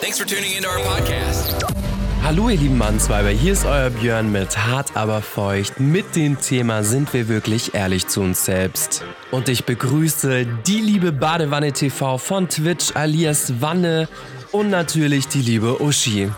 Thanks for tuning into our podcast. Hallo ihr lieben Mannsweiber, hier ist euer Björn mit Hart aber feucht. Mit dem Thema sind wir wirklich ehrlich zu uns selbst. Und ich begrüße die liebe Badewanne TV von Twitch alias Wanne und natürlich die liebe Uschi.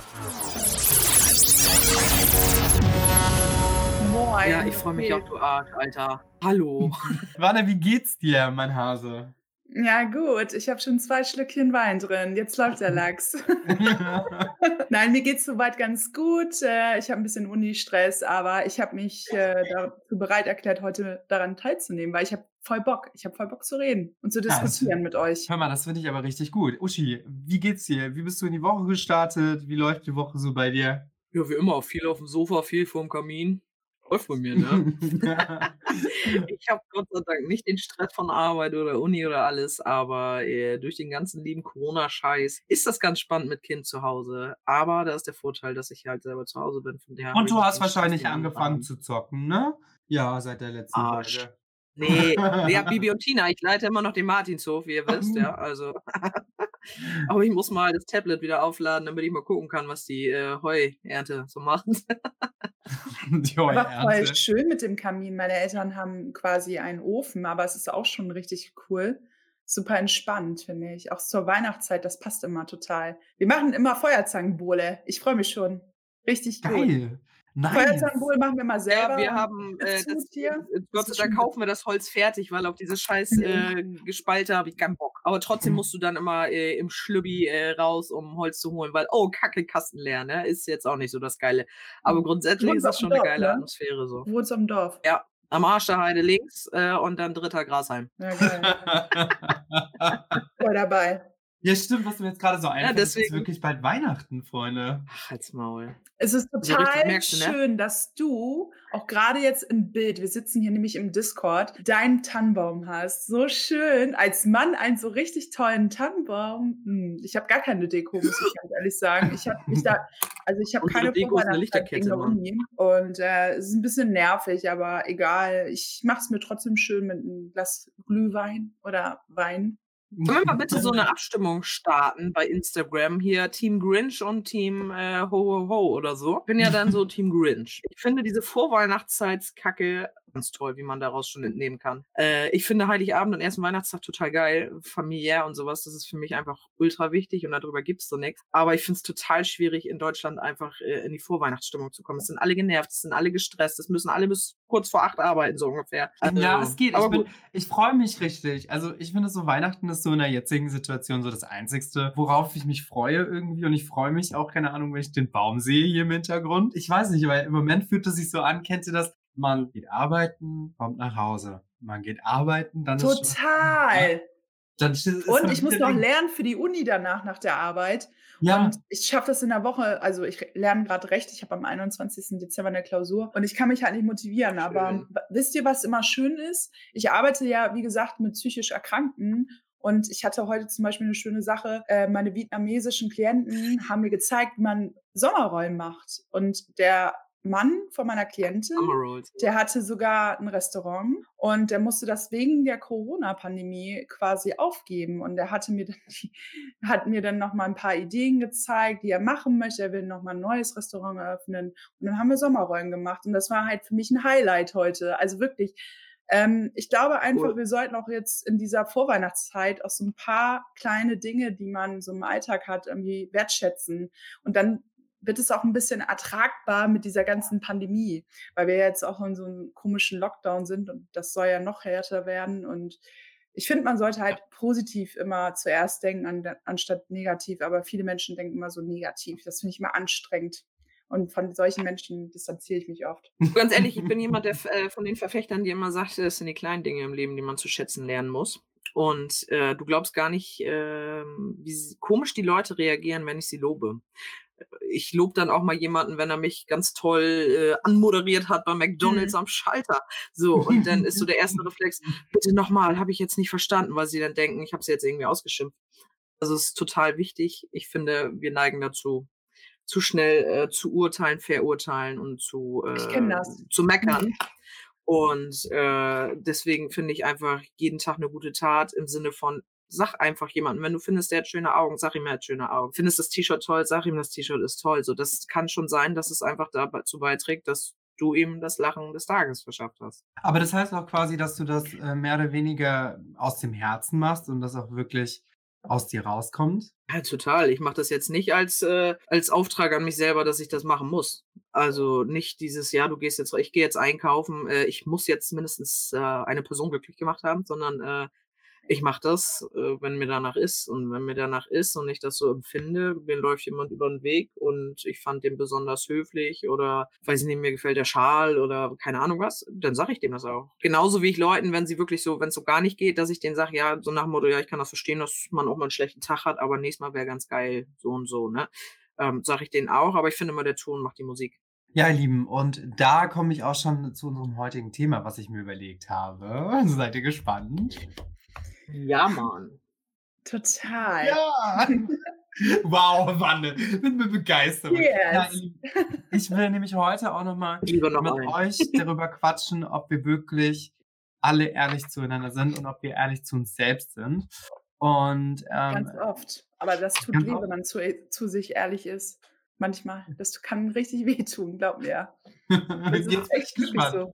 Moin. Ja, ich freue mich auch, du Arsch, Alter. Hallo. Wanne, wie geht's dir, mein Hase? Ja, gut. Ich habe schon zwei Schlückchen Wein drin. Jetzt läuft der Lachs. Nein, mir geht's soweit ganz gut. Äh, Ich habe ein bisschen Uni-Stress, aber ich habe mich äh, dazu bereit erklärt, heute daran teilzunehmen, weil ich habe voll Bock. Ich habe voll Bock zu reden und zu Ja, diskutieren mit euch. Hör mal, das finde ich aber richtig gut. Uschi, wie geht's dir? Wie bist du in die Woche gestartet? Wie läuft die Woche so bei dir? Ja, wie immer, viel auf dem Sofa, viel vorm Kamin. Läuft bei mir, ne? ich habe Gott sei Dank nicht den Stress von Arbeit oder Uni oder alles, aber äh, durch den ganzen lieben Corona-Scheiß ist das ganz spannend mit Kind zu Hause. Aber da ist der Vorteil, dass ich halt selber zu Hause bin. Von daher hab Und du hast wahrscheinlich angefangen haben. zu zocken, ne? Ja, seit der letzten Arsch. Folge. Nee, ja, Bibi und Tina, ich leite immer noch den Martinshof, wie ihr wisst, ja, also. Aber ich muss mal das Tablet wieder aufladen, damit ich mal gucken kann, was die äh, Heuernte so macht. Die Aber voll Heuernte. schön mit dem Kamin. Meine Eltern haben quasi einen Ofen, aber es ist auch schon richtig cool. Super entspannt, finde ich. Auch zur Weihnachtszeit, das passt immer total. Wir machen immer Feuerzangenbowle. Ich freue mich schon. Richtig gut. Geil. Nice. Feuerzangenbowle machen wir mal Ja, selber. wir und haben, äh, das, hier. äh, Gott sei Dank kaufen wir das Holz fertig, weil auf diese scheiß Mhm. äh, Gespalte habe ich keinen Bock. Aber trotzdem Mhm. musst du dann immer äh, im Schlübbi äh, raus, um Holz zu holen, weil, oh, Kacke, Kasten leer, ne? Ist jetzt auch nicht so das Geile. Aber grundsätzlich wohnst ist das schon eine Dorf, geile ne? Atmosphäre so. Wohnst am Dorf. Ja, am Arsch der Heide links äh, und dann dritter Grasheim. Ja, geil. Voll dabei. Ja, stimmt, was mir jetzt gerade so einfällt, es ist deswegen- wirklich bald Weihnachten, Freunde. Ach, halt's Maul. Es ist So total merkst du, ne? schön, dass du auch gerade jetzt im Bild, wir sitzen hier nämlich im Discord, deinen Tannenbaum hast. So schön. Als Mann einen so richtig tollen Tannenbaum. Hm, ich habe gar keine Deko, muss ich ganz ehrlich sagen. Ich habe mich da, also ich habe keine Deko ist eine Lichterkette. Uni. Und äh, es ist ein bisschen nervig, aber egal. Ich mache es mir trotzdem schön mit einem Glas Glühwein oder Wein. Können wir mal bitte so eine Abstimmung starten bei Instagram? Hier Team Grinch und Team äh, Ho Ho Ho oder so. Ich bin ja dann so Team Grinch. Ich finde diese Vorweihnachtszeitskacke ganz toll, wie man daraus schon entnehmen kann. Äh, ich finde Heiligabend und ersten Weihnachtstag total geil, familiär und sowas. Das ist für mich einfach ultra wichtig und darüber gibt's so nichts. Aber ich finde es total schwierig, in Deutschland einfach äh, in die Vorweihnachtsstimmung zu kommen. Es sind alle genervt, es sind alle gestresst, es müssen alle bis kurz vor acht arbeiten, so ungefähr. Ja, Also, es geht. Ich, bin- ich freue mich richtig. Also ich finde so Weihnachten ist so in der jetzigen Situation so das Einzigste, worauf ich mich freue irgendwie. Und ich freue mich auch, keine Ahnung, wenn ich den Baum sehe hier im Hintergrund. Ich weiß nicht, weil im Moment fühlt es sich so an, kennt ihr das? Man geht arbeiten, kommt nach Hause. Man geht arbeiten, dann ist schon, Total. dann Und ich muss noch lernen für die Uni danach, nach der Arbeit. Ja, Und ich schaffe das in der Woche, also ich lerne gerade recht, ich habe am 21. Dezember eine Klausur und ich kann mich halt nicht motivieren. Aber Schön. w- wisst ihr, was immer schön ist? Ich arbeite ja, wie gesagt, mit psychisch Erkrankten und ich hatte heute zum Beispiel eine schöne Sache. Äh, meine vietnamesischen Klienten haben mir gezeigt, wie man Sommerrollen macht. Und der Mann von meiner Klientin, der hatte sogar ein Restaurant und der musste das wegen der Corona-Pandemie quasi aufgeben. Und er hatte mir dann, hat mir dann noch mal ein paar Ideen gezeigt, die er machen möchte. Er will noch mal ein neues Restaurant eröffnen. Und dann haben wir Sommerrollen gemacht. Und das war halt für mich ein Highlight heute. Also wirklich. Ähm, ich glaube einfach, Cool. wir sollten auch jetzt in dieser Vorweihnachtszeit auch so ein paar kleine Dinge, die man so im Alltag hat, irgendwie wertschätzen. Und dann wird es auch ein bisschen ertragbar mit dieser ganzen Pandemie weil wir jetzt auch in so einem komischen Lockdown sind und das soll ja noch härter werden. Und ich finde, man sollte halt positiv immer zuerst denken, an, anstatt negativ. Aber viele Menschen denken immer so negativ. Das finde ich immer anstrengend. Und von solchen Menschen distanziere ich mich oft. Ganz ehrlich, ich bin jemand der, äh, von den Verfechtern, die immer sagt, es sind die kleinen Dinge im Leben, die man zu schätzen lernen muss. Und äh, du glaubst gar nicht, ähm, wie komisch die Leute reagieren, wenn ich sie lobe. Ich lobe dann auch mal jemanden, wenn er mich ganz toll äh, anmoderiert hat bei McDonalds am Schalter. So, und dann ist so der erste Reflex, bitte nochmal, habe ich jetzt nicht verstanden, weil sie dann denken, ich habe sie jetzt irgendwie ausgeschimpft. Also es ist total wichtig. Ich finde, wir neigen dazu, zu schnell äh, zu urteilen, verurteilen und zu, äh, das. zu meckern. Und äh, deswegen finde ich einfach jeden Tag eine gute Tat im Sinne von, sag einfach jemanden, wenn du findest, der hat schöne Augen, sag ihm, er hat schöne Augen. Findest das T-Shirt toll, sag ihm, das T-Shirt ist toll. So, das kann schon sein, dass es einfach dazu beiträgt, dass du ihm das Lachen des Tages verschafft hast. Aber das heißt auch quasi, dass du das äh, mehr oder weniger aus dem Herzen machst und das auch wirklich aus dir rauskommt? Ja, total. Ich mache das jetzt nicht als, äh, als Auftrag an mich selber, dass ich das machen muss. Also nicht dieses, ja, du gehst jetzt, ich gehe jetzt einkaufen, äh, ich muss jetzt mindestens äh, eine Person glücklich gemacht haben, sondern äh, ich mache das, äh, wenn mir danach ist. Und wenn mir danach ist und ich das so empfinde, mir läuft jemand über den Weg und ich fand den besonders höflich oder weiß ich nicht, mir gefällt der Schal oder keine Ahnung was, dann sage ich dem das auch. Genauso wie ich Leuten, wenn sie wirklich so, wenn es so gar nicht geht, dass ich denen sage, ja, so nach dem Motto, ja, ich kann das verstehen, dass man auch mal einen schlechten Tag hat, aber nächstes Mal wäre ganz geil, so und so, ne? Ähm, sage ich denen auch, aber ich finde immer, der Ton macht die Musik. Ja, ihr Lieben, und da komme ich auch schon zu unserem heutigen Thema, was ich mir überlegt habe. Seid ihr gespannt? Ja, Mann. Total. Ja! Wow, Wanne, bin mir begeistert. Ja, Yes. ich will nämlich heute auch nochmal noch mit einen. euch darüber quatschen, ob wir wirklich alle ehrlich zueinander sind und ob wir ehrlich zu uns selbst sind. Und ähm, Ganz oft. Aber das tut weh, wenn man zu, zu sich ehrlich ist. Manchmal. Das kann richtig wehtun, glaub mir. Das jetzt ist bin ich echt wirklich gespannt. so.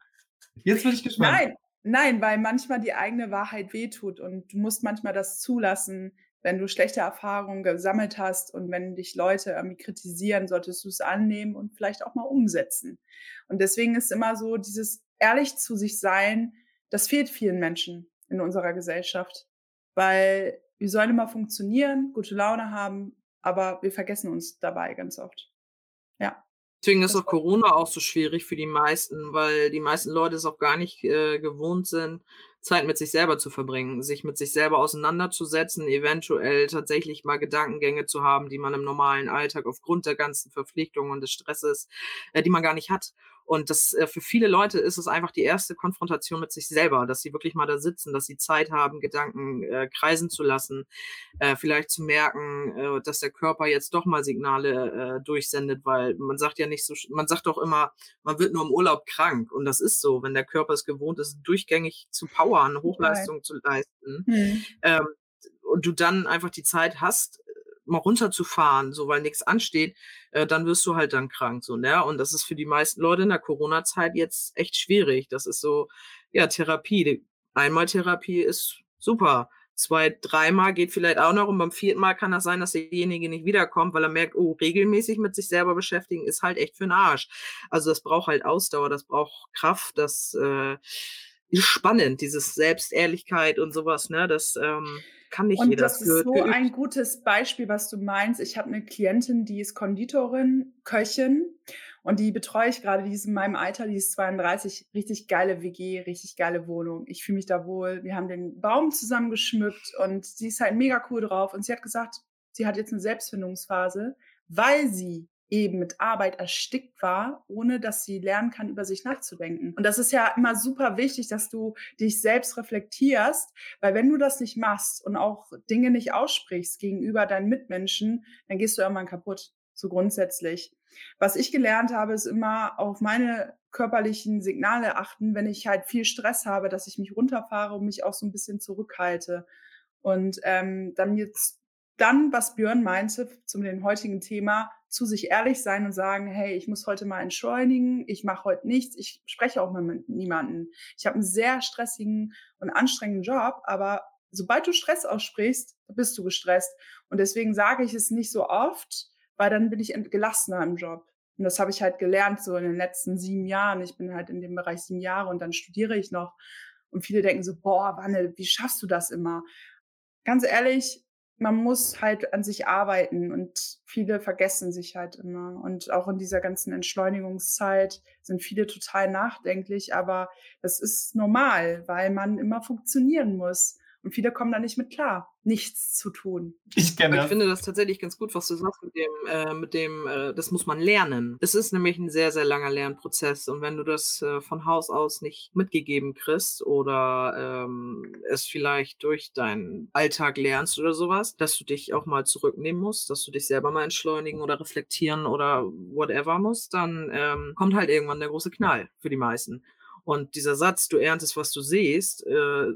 Jetzt bin ich gespannt. Nein, nein, weil manchmal die eigene Wahrheit wehtut und du musst manchmal das zulassen, wenn du schlechte Erfahrungen gesammelt hast und wenn dich Leute irgendwie kritisieren, solltest du es annehmen und vielleicht auch mal umsetzen. Und deswegen ist immer so dieses ehrlich zu sich sein, das fehlt vielen Menschen in unserer Gesellschaft, weil wir sollen immer funktionieren, gute Laune haben, aber wir vergessen uns dabei ganz oft. Ja. Deswegen ist auch Corona auch so schwierig für die meisten, weil die meisten Leute es auch gar nicht äh, gewohnt sind, Zeit mit sich selber zu verbringen, sich mit sich selber auseinanderzusetzen, eventuell tatsächlich mal Gedankengänge zu haben, die man im normalen Alltag aufgrund der ganzen Verpflichtungen und des Stresses, äh, die man gar nicht hat. Und das äh, für viele Leute ist es einfach die erste Konfrontation mit sich selber, dass sie wirklich mal da sitzen, dass sie Zeit haben, Gedanken äh, kreisen zu lassen, äh, vielleicht zu merken, äh, dass der Körper jetzt doch mal Signale äh, durchsendet, weil man sagt ja nicht so, man sagt doch immer, man wird nur im Urlaub krank. Und das ist so, wenn der Körper es gewohnt ist, durchgängig zu powern, Hochleistung zu leisten, Hm. ähm, und du dann einfach die Zeit hast, äh, mal runterzufahren, so weil nichts ansteht, äh, dann wirst du halt dann krank, so, ne? Und das ist für die meisten Leute in der Corona-Zeit jetzt echt schwierig. Das ist so, ja, Therapie. Einmal Therapie ist super. Zwei, dreimal geht vielleicht auch noch und beim vierten Mal kann das sein, dass derjenige nicht wiederkommt, weil er merkt, oh, regelmäßig mit sich selber beschäftigen ist halt echt für den Arsch. Also das braucht halt Ausdauer, das braucht Kraft, das äh, spannend, dieses Selbstehrlichkeit und sowas, ne? Das ähm, kann nicht Und jeder. das ist gehört so geübt. ein gutes Beispiel, was du meinst. Ich habe eine Klientin, die ist Konditorin, Köchin und die betreue ich gerade, die ist in meinem Alter, die ist 32, richtig geile WG, richtig geile Wohnung. Ich fühle mich da wohl. Wir haben den Baum zusammen geschmückt und sie ist halt mega cool drauf. Und sie hat gesagt, sie hat jetzt eine Selbstfindungsphase, weil sie eben mit Arbeit erstickt war, ohne dass sie lernen kann, über sich nachzudenken. Und das ist ja immer super wichtig, dass du dich selbst reflektierst, weil wenn du das nicht machst und auch Dinge nicht aussprichst gegenüber deinen Mitmenschen, dann gehst du irgendwann kaputt, so grundsätzlich. Was ich gelernt habe, ist immer auf meine körperlichen Signale achten, wenn ich halt viel Stress habe, dass ich mich runterfahre und mich auch so ein bisschen zurückhalte. Und ähm, dann jetzt dann, was Björn meinte zu dem heutigen Thema, zu sich ehrlich sein und sagen, hey, ich muss heute mal entschleunigen, ich mache heute nichts, ich spreche auch mal mit niemandem. Ich habe einen sehr stressigen und anstrengenden Job, aber sobald du Stress aussprichst, bist du gestresst. Und deswegen sage ich es nicht so oft, weil dann bin ich gelassener im Job. Und das habe ich halt gelernt so in den letzten sieben Jahren. Ich bin halt in dem Bereich sieben Jahre und dann studiere ich noch. Und viele denken so, boah, Wanne, wie schaffst du das immer? Ganz ehrlich, man muss halt an sich arbeiten und viele vergessen sich halt immer. Und auch in dieser ganzen Entschleunigungszeit sind viele total nachdenklich, aber das ist normal, weil man immer funktionieren muss. Und viele kommen da nicht mit klar, nichts zu tun. Ich kenne Ich das. finde das tatsächlich ganz gut, was du sagst mit dem, äh, mit dem, äh, das muss man lernen. Es ist nämlich ein sehr, sehr langer Lernprozess. Und wenn du das äh, von Haus aus nicht mitgegeben kriegst oder ähm, es vielleicht durch deinen Alltag lernst oder sowas, dass du dich auch mal zurücknehmen musst, dass du dich selber mal entschleunigen oder reflektieren oder whatever musst, dann ähm, kommt halt irgendwann der große Knall für die meisten. Und dieser Satz, du erntest, was du siehst, äh,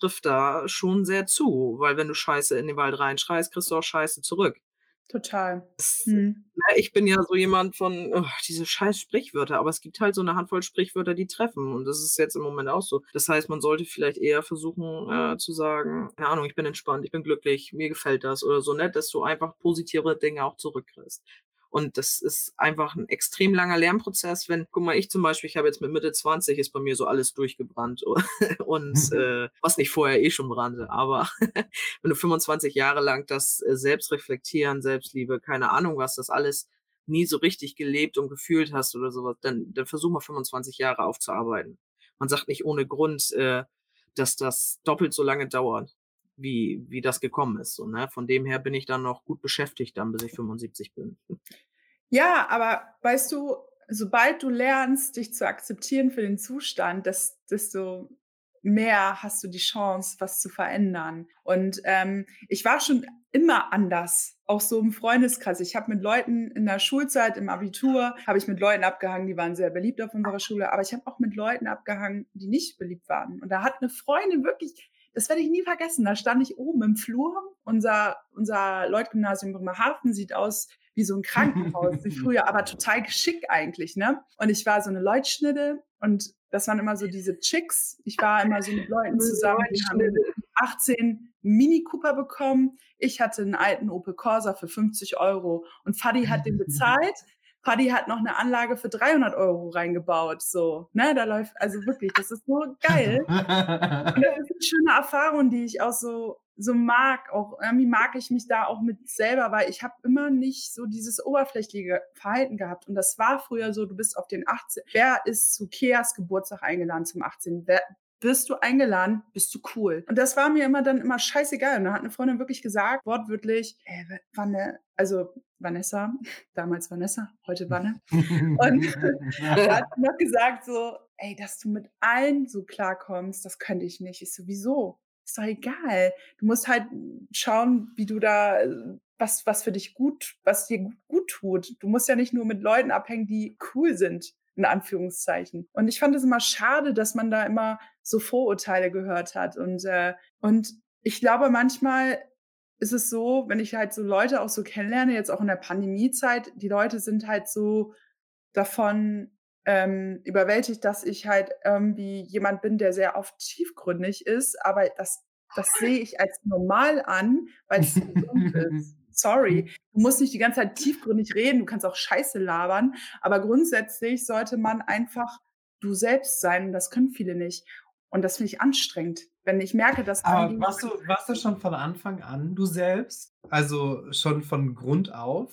trifft da schon sehr zu, weil wenn du Scheiße in den Wald reinschreist, kriegst du auch Scheiße zurück. Total. Das, ne, ich bin ja so jemand von oh, diese scheiß Sprichwörter, aber es gibt halt so eine Handvoll Sprichwörter, die treffen und das ist jetzt im Moment auch so. Das heißt, man sollte vielleicht eher versuchen äh, zu sagen, keine Ahnung, ich bin entspannt, ich bin glücklich, mir gefällt das oder so, ne, dass du einfach positive Dinge auch zurückkriegst. Und das ist einfach ein extrem langer Lernprozess, wenn, guck mal, ich zum Beispiel, ich habe jetzt mit Mitte 20 ist bei mir so alles durchgebrannt und äh, was nicht vorher eh schon brannte, aber wenn du 25 Jahre lang das äh, Selbstreflektieren, Selbstliebe, keine Ahnung was, das alles nie so richtig gelebt und gefühlt hast oder sowas, dann, dann versuch mal 25 Jahre aufzuarbeiten. Man sagt nicht ohne Grund, äh, dass das doppelt so lange dauert, wie, wie das gekommen ist. So, ne? Von dem her bin ich dann noch gut beschäftigt, dann bis ich 75 bin. Ja, aber weißt du, sobald du lernst, dich zu akzeptieren für den Zustand, des, desto mehr hast du die Chance, was zu verändern. Und ähm, ich war schon immer anders, auch so im Freundeskreis. Ich habe mit Leuten in der Schulzeit, im Abitur, habe ich mit Leuten abgehangen, die waren sehr beliebt auf unserer Schule, aber ich habe auch mit Leuten abgehangen, die nicht beliebt waren. Und da hat eine Freundin wirklich, das werde ich nie vergessen, da stand ich oben im Flur, unser, unser Leutgymnasium Bremerhaven sieht aus wie so ein Krankenhaus, wie früher, aber total schick eigentlich, ne? Und ich war so eine Leutschnitte und das waren immer so diese Chicks. Ich war immer so mit Leuten zusammen, die haben mit 18 Mini Cooper bekommen. Ich hatte einen alten Opel Corsa für 50 Euro und Fadi hat den bezahlt. Fadi hat noch eine Anlage für 300 Euro reingebaut. So, ne, da läuft, also wirklich, das ist so geil. Und das ist eine schöne Erfahrung, die ich auch so, so mag. Auch irgendwie mag ich mich da auch mit selber, weil ich habe immer nicht so dieses oberflächliche Verhalten gehabt. Und das war früher so, du bist auf den 18. Wer ist zu Keas Geburtstag eingeladen zum 18? Wer, wirst du eingeladen, bist du cool. Und das war mir immer dann immer scheißegal. Und da hat eine Freundin wirklich gesagt, wortwörtlich, ey, Wanne, also Vanessa, damals Vanessa, heute Wanne. Und da hat noch gesagt so, ey, dass du mit allen so klarkommst, das könnte ich nicht. Ich so, wieso? Ist doch egal. Du musst halt schauen, wie du da, was, was für dich gut, was dir gut tut. Du musst ja nicht nur mit Leuten abhängen, die cool sind in Anführungszeichen. Und ich fand es immer schade, dass man da immer so Vorurteile gehört hat. Und, äh, und ich glaube, manchmal ist es so, wenn ich halt so Leute auch so kennenlerne, jetzt auch in der Pandemiezeit, die Leute sind halt so davon ähm, überwältigt, dass ich halt irgendwie jemand bin, der sehr oft tiefgründig ist, aber das, das sehe ich als normal an, weil es gesund ist. Sorry, du musst nicht die ganze Zeit tiefgründig reden, du kannst auch Scheiße labern, aber grundsätzlich sollte man einfach du selbst sein. Das können viele nicht. Und das finde ich anstrengend, wenn ich merke, dass. Aber warst du, warst du schon von Anfang an du selbst? Also schon von Grund auf?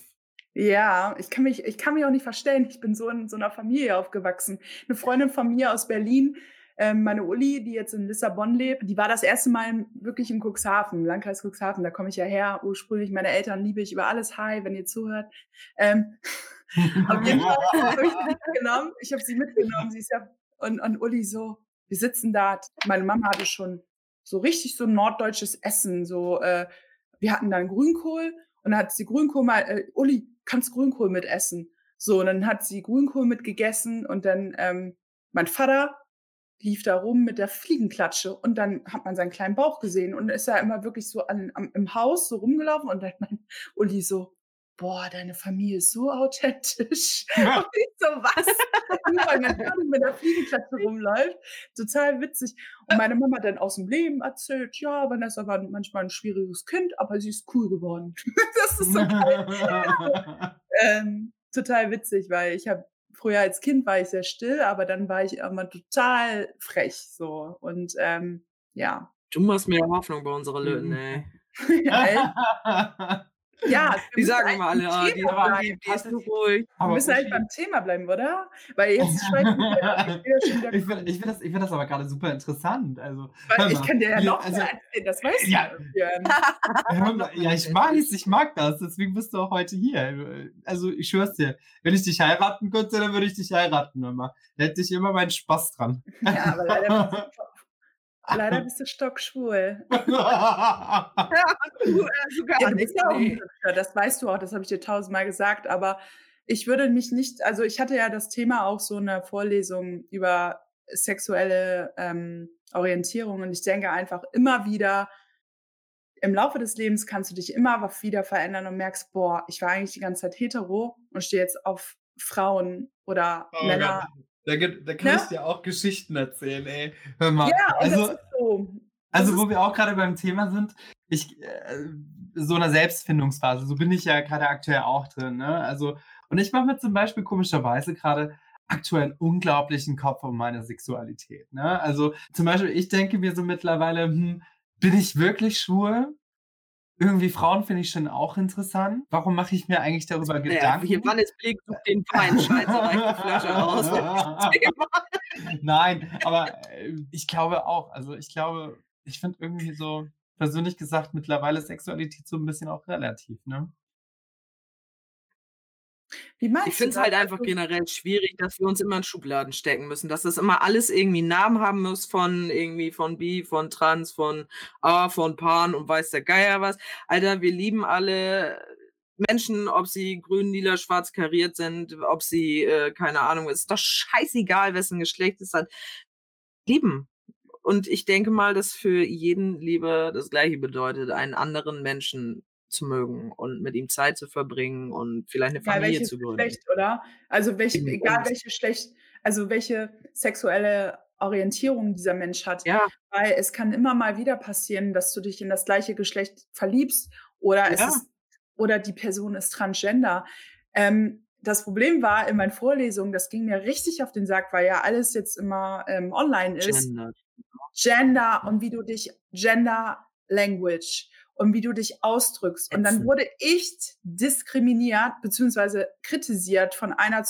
Ja, ich kann mich, ich kann mich auch nicht verstellen. Ich bin so in so einer Familie aufgewachsen. Eine Freundin von mir aus Berlin, ähm, meine Uli, die jetzt in Lissabon lebt, die war das erste Mal wirklich in Cuxhaven, im Landkreis Cuxhaven. Da komme ich ja her, ursprünglich. Meine Eltern liebe ich über alles. Hi, wenn ihr zuhört. Ähm, auf jeden Fall habe ich sie mitgenommen. Ich habe sie mitgenommen. Sie ist ja, und, und Uli so, wir sitzen da. Meine Mama hatte schon so richtig so norddeutsches Essen. So, äh, wir hatten dann Grünkohl und dann hat sie Grünkohl mal, äh, Uli, kannst Grünkohl mit essen? So, und dann hat sie Grünkohl mit gegessen und dann ähm, mein Vater lief da rum mit der Fliegenklatsche und dann hat man seinen kleinen Bauch gesehen und ist ja immer wirklich so an, am, im Haus so rumgelaufen und dann hat mein Uli so, boah, deine Familie ist so authentisch. Ja. Und ich so, was? Nur weil mein Vater mit der Fliegenklatsche rumläuft. Total witzig. Und meine Mama dann aus dem Leben erzählt, ja, Vanessa war manchmal ein schwieriges Kind, aber sie ist cool geworden. das ist so geil. ähm, total witzig, weil ich habe früher als Kind war ich sehr still, aber dann war ich immer total frech so und ähm, ja. Du machst mir Hoffnung bei unserer Löten, ey. ja, Die sagen immer alle, ah, die, Thema die, bleiben. die ist so ruhig. Wir Aber müssen halt beim Thema bleiben, oder? Weil jetzt schweifen wir schon wieder ich finde ich find das, ich find das aber gerade super interessant. Also, hör ich mal, kann dir ja wir- noch also, erzählen, das weißt Ja. du. Mal, ja, ich weiß, ich mag das, deswegen bist du auch heute hier. Also, ich schwör's dir, wenn ich dich heiraten könnte, dann würde ich dich heiraten immer. Da hätte ich immer meinen Spaß dran. Ja, aber leider leider bist du stockschwul. Ja, sogar du nicht. bist ja Nee. Das weißt du auch, das habe ich dir tausendmal gesagt, aber ich würde mich nicht, also ich hatte ja das Thema auch so in einer Vorlesung über sexuelle ähm, Orientierung. Und ich denke einfach immer wieder, im Laufe des Lebens kannst du dich immer wieder verändern und merkst, boah, ich war eigentlich die ganze Zeit hetero und stehe jetzt auf Frauen oder oh Männer. Da, da, kann ne? ich dir auch Geschichten erzählen, ey. Hör mal. Ja, also, das ist so. Also, wo wir auch gerade beim Thema sind, ich, äh, so einer Selbstfindungsphase, so bin ich ja gerade aktuell auch drin, ne? Also, und ich mache mir zum Beispiel komischerweise gerade aktuell einen unglaublichen Kopf um meine Sexualität, ne? Also, zum Beispiel, ich denke mir so mittlerweile, hm, bin ich wirklich schwul? Irgendwie Frauen finde ich schon auch interessant. Warum mache ich mir eigentlich darüber ja, Gedanken? Hier, wann ist Blick den Wein, scheiße, die Flasche raus. Nein, aber äh, ich glaube auch, also ich glaube, ich finde irgendwie so, persönlich gesagt, mittlerweile Sexualität so ein bisschen auch relativ, ne? Wie meinst ich finde es halt einfach also generell schwierig, dass wir uns immer in Schubladen stecken müssen, dass das immer alles irgendwie einen Namen haben muss von irgendwie von Bi, von Trans, von A, von Pan und weiß der Geier was. Alter, wir lieben alle Menschen, ob sie grün, lila, schwarz kariert sind, ob sie, äh, keine Ahnung, ist doch scheißegal, wessen Geschlecht es hat. Lieben. Und ich denke mal, dass für jeden Liebe das Gleiche bedeutet, einen anderen Menschen zu mögen und mit ihm Zeit zu verbringen und vielleicht eine Familie zu gründen. Geschlecht, oder? Also welch, egal welche Geschlecht, also welche sexuelle Orientierung dieser Mensch hat. Ja. Weil es kann immer mal wieder passieren, dass du dich in das gleiche Geschlecht verliebst oder ja. es ist, oder die Person ist transgender. Ähm, das Problem war in meinen Vorlesungen, das ging mir richtig auf den Sack, weil ja alles jetzt immer ähm, online ist. Gender. Gender und wie du dich, Gender Language und wie du dich ausdrückst. Und dann wurde ich diskriminiert beziehungsweise kritisiert von einer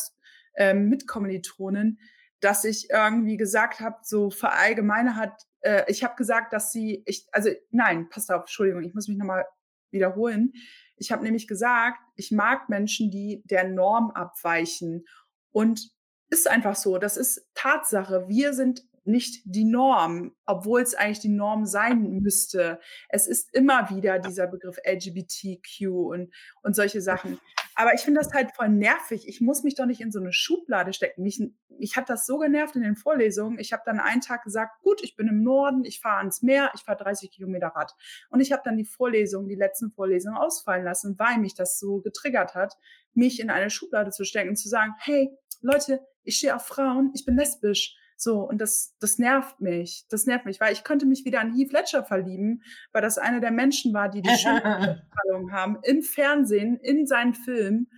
ähm, Mitkommilitonin, dass ich irgendwie gesagt habe, so verallgemeinert, äh, ich habe gesagt, dass sie, ich, also nein, passt auf, Entschuldigung, ich muss mich nochmal wiederholen. Ich habe nämlich gesagt, ich mag Menschen, die der Norm abweichen. Und ist einfach so, das ist Tatsache. Wir sind nicht die Norm, obwohl es eigentlich die Norm sein müsste. Es ist immer wieder dieser Begriff LGBTQ und, und solche Sachen. Aber ich finde das halt voll nervig. Ich muss mich doch nicht in so eine Schublade stecken. Mich, mich hat das so genervt in den Vorlesungen. Ich habe dann einen Tag gesagt, gut, ich bin im Norden, ich fahre ans Meer, ich fahre 30 Kilometer Rad. Und ich habe dann die Vorlesungen, die letzten Vorlesungen ausfallen lassen, weil mich das so getriggert hat, mich in eine Schublade zu stecken und zu sagen, hey, Leute, ich stehe auf Frauen, ich bin lesbisch so, und das, das nervt mich. Das nervt mich, weil ich könnte mich wieder an Heath Ledger verlieben, weil das einer der Menschen war, die die Schönheitsstrahlung haben im Fernsehen, in seinen Filmen.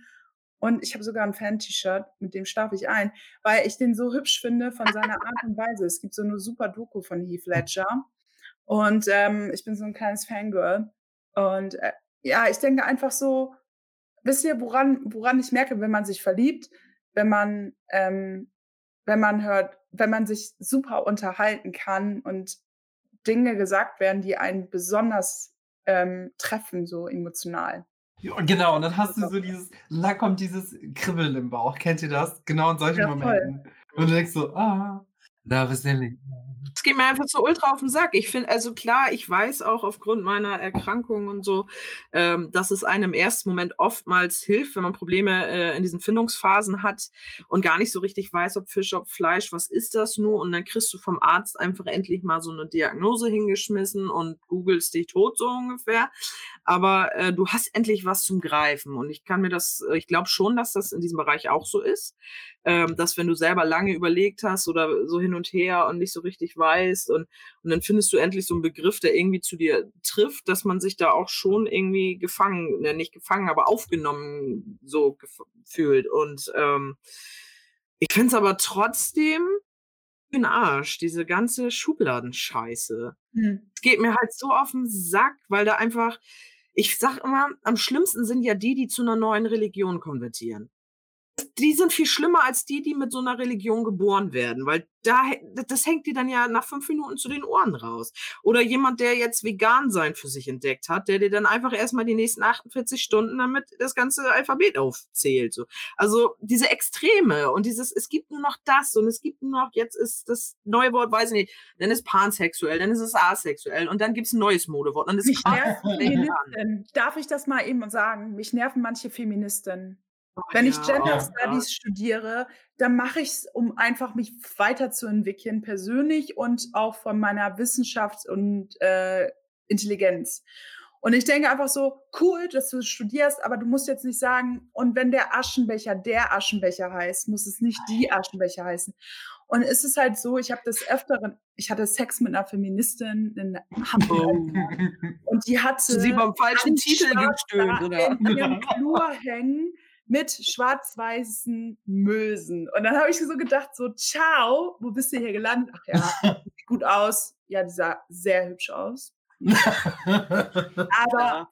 Und ich habe sogar ein Fan-T-Shirt, mit dem schlafe ich ein, weil ich den so hübsch finde von seiner Art und Weise. Es gibt so eine super Doku von Heath Ledger. Und ähm, ich bin so ein kleines Fangirl. Und äh, ja, ich denke einfach so, wisst ihr, woran, woran ich merke, wenn man sich verliebt, wenn man, ähm, wenn man hört, wenn man sich super unterhalten kann und Dinge gesagt werden, die einen besonders ähm, treffen, so emotional. Ja, genau, und dann hast du so dieses, da kommt dieses Kribbeln im Bauch. Kennt ihr das? Genau in solchen ja, Momenten. Und du denkst so, ah, da bist du nicht. Es geht mir einfach so ultra auf den Sack. Ich finde, also klar, ich weiß auch aufgrund meiner Erkrankung und so, ähm, dass es einem im ersten Moment oftmals hilft, wenn man Probleme äh, in diesen Findungsphasen hat und gar nicht so richtig weiß, ob Fisch, ob Fleisch, was ist das nur? Und dann kriegst du vom Arzt einfach endlich mal so eine Diagnose hingeschmissen und googelst dich tot so ungefähr. Aber äh, du hast endlich was zum Greifen. Und ich kann mir das, ich glaube schon, dass das in diesem Bereich auch so ist ähm, dass wenn du selber lange überlegt hast oder so hin und her und nicht so richtig weißt und, und dann findest du endlich so einen Begriff, der irgendwie zu dir trifft, dass man sich da auch schon irgendwie gefangen, ne, nicht gefangen, aber aufgenommen so fühlt. Und ähm, ich finde es aber trotzdem den Arsch, diese ganze Schubladenscheiße. Hm. Es geht mir halt so auf den Sack, weil da einfach, ich sag immer, am schlimmsten sind ja die, die zu einer neuen Religion konvertieren die sind viel schlimmer als die, die mit so einer Religion geboren werden, weil da, das hängt dir dann ja nach fünf Minuten zu den Ohren raus. Oder jemand, der jetzt vegan sein für sich entdeckt hat, der dir dann einfach erstmal die nächsten 48 Stunden damit das ganze Alphabet aufzählt. So. Also diese Extreme und dieses, es gibt nur noch das und es gibt nur noch, jetzt ist das neue Wort, weiß ich nicht, dann ist pansexuell, dann ist es asexuell und dann gibt es ein neues Modewort. Dann ist Mich nerven. Darf ich das mal eben sagen? Mich nerven manche Feministen Wenn ich ja, Gender Ja. Studies studiere, dann mache ich's, um einfach mich weiterzuentwickeln, persönlich und auch von meiner Wissenschaft und, äh, Intelligenz. Und ich denke einfach so: „Cool, dass du studierst, aber du musst jetzt nicht sagen: ‚Und wenn der Aschenbecher der Aschenbecher heißt, muss es nicht die Aschenbecher heißen.'“ Und es ist halt so, ich habe des Öfteren ich hatte Sex mit 'ner Feministin in Hamburg Oh. und die hatte sie beim falschen Titel gestöhnt, oder? in ihrem Flur hängen mit schwarz-weißen Mösen. Und dann habe ich so gedacht so: „Ciao, wo bist du hier gelandet?“ „Ach ja, sieht gut aus.“ Ja, die sah sehr hübsch aus. Aber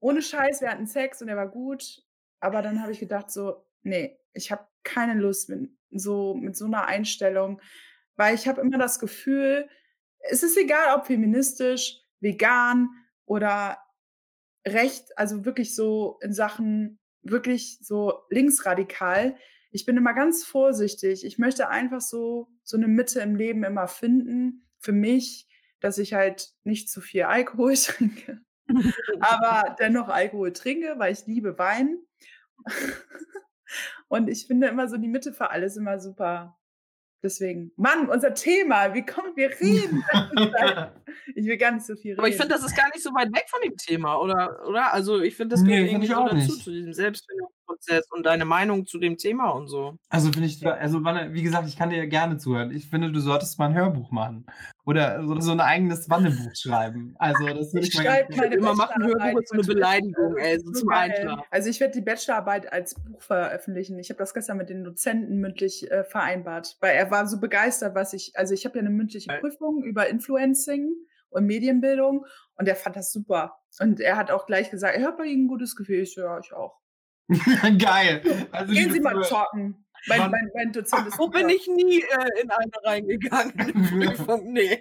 ohne Scheiß, wir hatten Sex und der war gut. Aber dann habe ich gedacht so: „Ne, ich habe keine Lust mit so mit so 'ner Einstellung“, weil ich habe immer das Gefühl, es ist egal, ob feministisch, vegan oder recht also wirklich so in Sachen wirklich so linksradikal. Ich bin immer ganz vorsichtig. Ich möchte einfach so so 'ne Mitte im Leben immer finden für mich, dass ich halt nicht zu viel Alkohol trinke, aber dennoch Alkohol trinke, weil ich liebe Wein. Und ich finde immer so die Mitte für alles immer super. Deswegen Mann, unser Thema, wie kommen wir reden. Ich will gar nicht so viel reden. Aber ich finde, das ist gar nicht so weit weg von dem Thema, oder oder? Also, ich finde, das Ne, gehört irgendwie so auch dazu, nicht. zu diesem Selbstfindungsprozess und deine Meinung zu dem Thema und so. Also, finde ich also, Wanne, wie gesagt, ich kann dir gerne zuhören. Ich finde, du solltest mal 'n Hörbuch machen oder so so 'n eigenes Wanne-Buch schreiben. Also, das würde Ich ich mal gerne meine Immer machen Hörbuch ist 'ne Twitch. Beleidigung, Das ey, ist so so zum. Einschlafen. Also, ich werde die Bachelorarbeit als Buch veröffentlichen. Ich habe das gestern mit den Dozenten mündlich, äh, vereinbart, weil er war so begeistert, was ich also, ich habe ja 'ne mündliche. Prüfung über Influencing und Medienbildung und er fand das super. Und er hat auch gleich gesagt: „Er hat bei Ihnen 'n gutes Gefühl.“ Ich so: „Ja, ich auch.“ Geil. Also, Gehen Sie mal zocken. Mein mein mein Dozent ist So bin ich nie, äh, in eine reingegangen, in 'ne Prüfung, ne.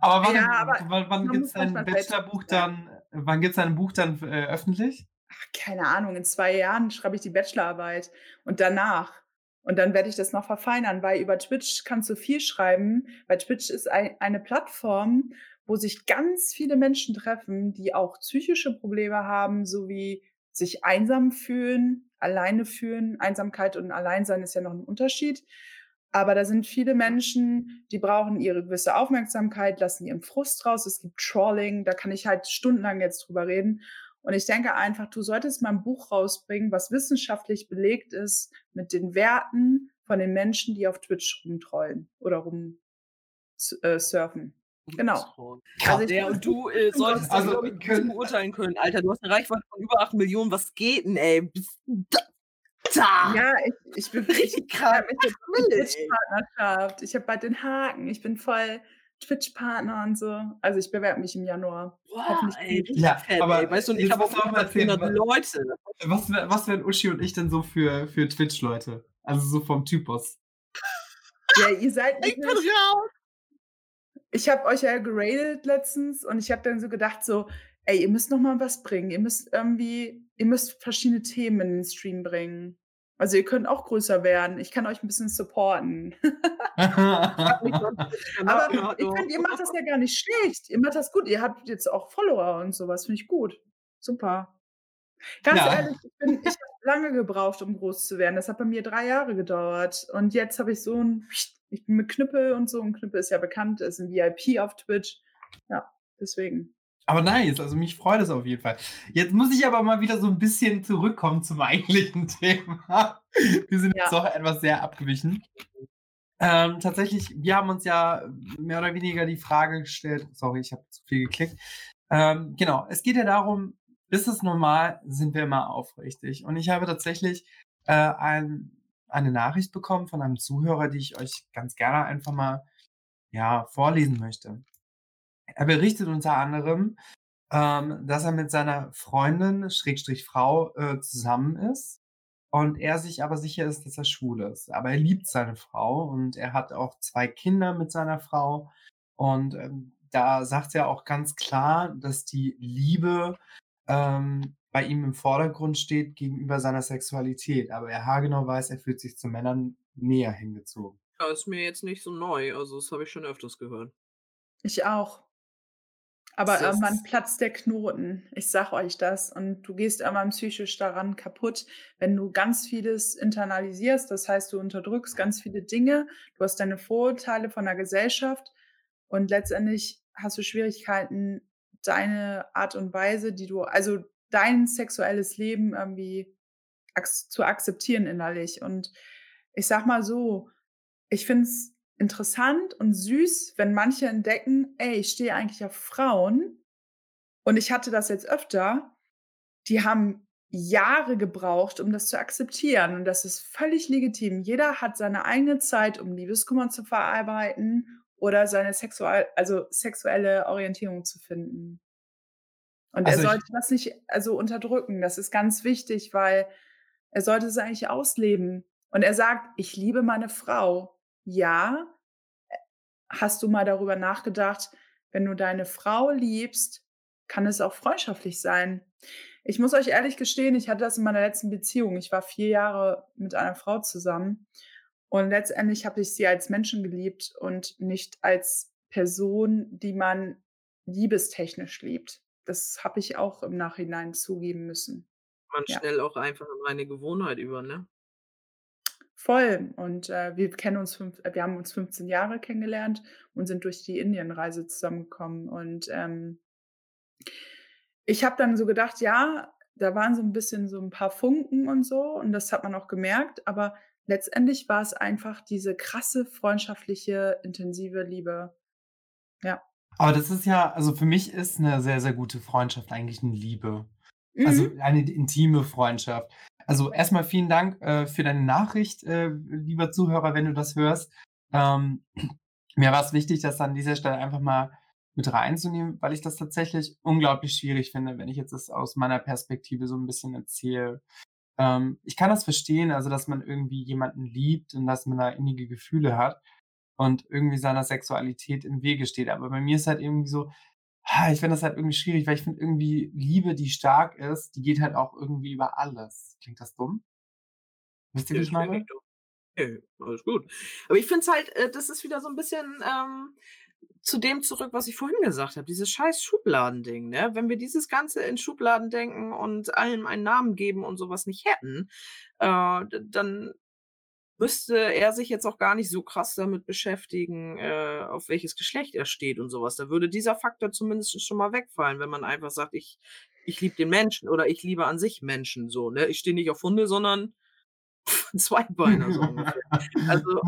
Aber wann Ja, aber wann wann gibt's muss dein Bachelorbuch dann wann gibt's dein Buch dann äh, öffentlich? Ach, keine Ahnung, in 2 Jahren schreibe ich die Bachelorarbeit und danach. Und dann werde ich das noch verfeinern, weil über Twitch kannst du viel schreiben, weil Twitch ist ei eine Plattform, wo sich ganz viele Menschen treffen, die auch psychische Probleme haben, sowie sich einsam fühlen, alleine fühlen. Einsamkeit und Alleinsein ist ja noch 'n Unterschied. Aber da sind viele Menschen, die brauchen ihre gewisse Aufmerksamkeit, lassen ihren Frust raus. Es gibt Trolling, da kann ich halt stundenlang jetzt drüber reden. Und ich denke einfach, du solltest mal 'n Buch rausbringen, was wissenschaftlich belegt ist mit den Werten von den Menschen, die auf Twitch rumtrollen oder rum Genau. Also, ich Ja, finde und das du, äh, solltest das, Also, ich, nicht können beurteilen können. Alter, du hast 'ne Reichweite von über 8 Millionen. Was geht 'n, ey? Da da. Ja, ich ich bin ich Richtig ich krass. habe mich jetzt 8 Mille, ey. Twitch-Partnerschaft. Ich habe bald den Haken. Ich bin voll Twitch-Partner und so. Also, ich bewerbe mich im Januar. Boah, Hoffentlich ey, ich Ja, fett, aber ey. Weißt du, und ich habe auch über erzählen, 400 wa Leute. was was wären Uschi und ich denn so für für Twitch-Leute? Also, so vom Typus. Ja, ihr seid Ich bin raus. Ich habe euch ja geratet letztens und ich habe dann so gedacht so: „Ey, ihr müsst noch mal was bringen. Ihr müsst irgendwie ihr müsst verschiedene Themen in den Stream bringen. Also, ihr könnt auch größer werden. Ich kann euch 'n bisschen supporten.“ Ich habe nicht mal 'n Twitch-Kanal, Aber ich finde, ihr macht das ja gar nicht schlecht. Ihr macht das gut. Ihr habt jetzt auch Follower und so was, finde ich gut. Super. Ganz Ja. ehrlich, ich bin ich habe lange gebraucht, um groß zu werden. Das hat bei mir 3 Jahre gedauert. Und jetzt habe ich so 'n ich bin mit Knüppel und so und Knüppel ist ja bekannt, ist 'n VIP auf Twitch. Ja, deswegen. Aber nice, also mich freut es auf jeden Fall. Jetzt muss ich aber mal wieder so 'n bisschen zurückkommen zum eigentlichen Thema. Wir sind jetzt Ja. doch etwas sehr abgewichen. Ähm, tatsächlich, wir haben uns ja mehr oder weniger die Frage gestellt sorry, ich habe zu viel geklickt. Ähm, genau, es geht ja darum, ist es normal, sind wir immer aufrichtig? Und ich habe tatsächlich, äh, ein eine Nachricht bekommen von einem Zuhörer, die ich euch ganz gerne einfach mal, ja, vorlesen möchte. Er berichtet unter anderem, ähm, dass er mit seiner Freundin, Schrägstrich Frau, äh, zusammen ist und er sich aber sicher ist, dass er schwul ist. Aber er liebt seine Frau und er hat auch 2 Kinder mit seiner Frau. Und, ähm, da sagt er auch ganz klar, dass die Liebe, ähm, bei ihm im Vordergrund steht gegenüber seiner Sexualität. Aber er haargenau weiß, er fühlt sich zu Männern näher hingezogen. Ja, ist mir jetzt nicht so neu. Also, das habe ich schon öfters gehört. Ich auch. Aber Das irgendwann platzt der Knoten. Ich sag euch das. Und du gehst irgendwann psychisch daran kaputt, wenn du ganz vieles internalisierst. Das heißt, du unterdrückst ganz viele Dinge. Du hast deine Vorurteile von der Gesellschaft. Und letztendlich hast du Schwierigkeiten, deine Art und Weise, die du, also dein sexuelles Leben irgendwie zu akzeptieren innerlich. Und ich sag mal so, ich finde es interessant und süß, wenn manche entdecken, ey, ich stehe eigentlich auf Frauen. Und ich hatte das jetzt öfter. Die haben Jahre gebraucht, um das zu akzeptieren. Und das ist völlig legitim. Jeder hat seine eigene Zeit, um Liebeskummer zu verarbeiten oder seine sexual, also sexuelle Orientierung zu finden. Und Also er sollte das nicht also unterdrücken. Das ist ganz wichtig, weil er sollte es eigentlich ausleben. Und er sagt, ich liebe meine Frau. Ja, hast du mal darüber nachgedacht, wenn du deine Frau liebst, kann es auch freundschaftlich sein. Ich muss euch ehrlich gestehen, ich hatte das in meiner letzten Beziehung. Ich war vier Jahre mit einer Frau zusammen und letztendlich habe ich sie als Menschen geliebt und nicht als Person, die man liebestechnisch liebt. Das habe ich auch im Nachhinein zugeben müssen. man Ja. schnell auch einfach in eine Gewohnheit über, ne? Voll. Und äh, wir kennen uns fünf, äh, wir haben uns 15 Jahre kennengelernt und sind durch die Indienreise zusammengekommen. Und ähm, ich habe dann so gedacht, ja, da waren so ein bisschen so ein paar Funken und so, und das hat man auch gemerkt, aber letztendlich war es einfach diese krasse, freundschaftliche, intensive Liebe. Ja. Aber das ist ja, also für mich ist eine sehr, sehr gute Freundschaft eigentlich eine Liebe. Also Mhm. eine intime Freundschaft. Also erstmal vielen Dank äh, für deine Nachricht, äh, lieber Zuhörer, wenn du das hörst. Ähm, mir war es wichtig, das an dieser Stelle einfach mal mit reinzunehmen, weil ich das tatsächlich unglaublich schwierig finde, wenn ich jetzt das aus meiner Perspektive so ein bisschen erzähle. Ähm, ich kann das verstehen, also dass man irgendwie jemanden liebt und dass man da innige Gefühle hat und irgendwie seiner Sexualität im Wege steht. Aber bei mir ist halt irgendwie so, ich finde das halt irgendwie schwierig, weil ich finde irgendwie Liebe, die stark ist, die geht halt auch irgendwie über alles. Klingt das dumm? Wisst ihr, wie ich meine? Nö, alles gut. Aber ich finde es halt, äh, das ist wieder so ein bisschen ähm, zu dem zurück, was ich vorhin gesagt habe, dieses scheiß Schubladending, ne? Wenn wir dieses Ganze in Schubladen denken und allem einen Namen geben und sowas nicht hätten, äh, dann müsste er sich jetzt auch gar nicht so krass damit beschäftigen, äh, auf welches Geschlecht er steht und sowas. Da würde dieser Faktor zumindest schon mal wegfallen, wenn man einfach sagt, ich, ich liebe den Menschen oder ich liebe an sich Menschen so, ne? Ich stehe nicht auf Hunde, sondern Zweibeiner so ungefähr. Also,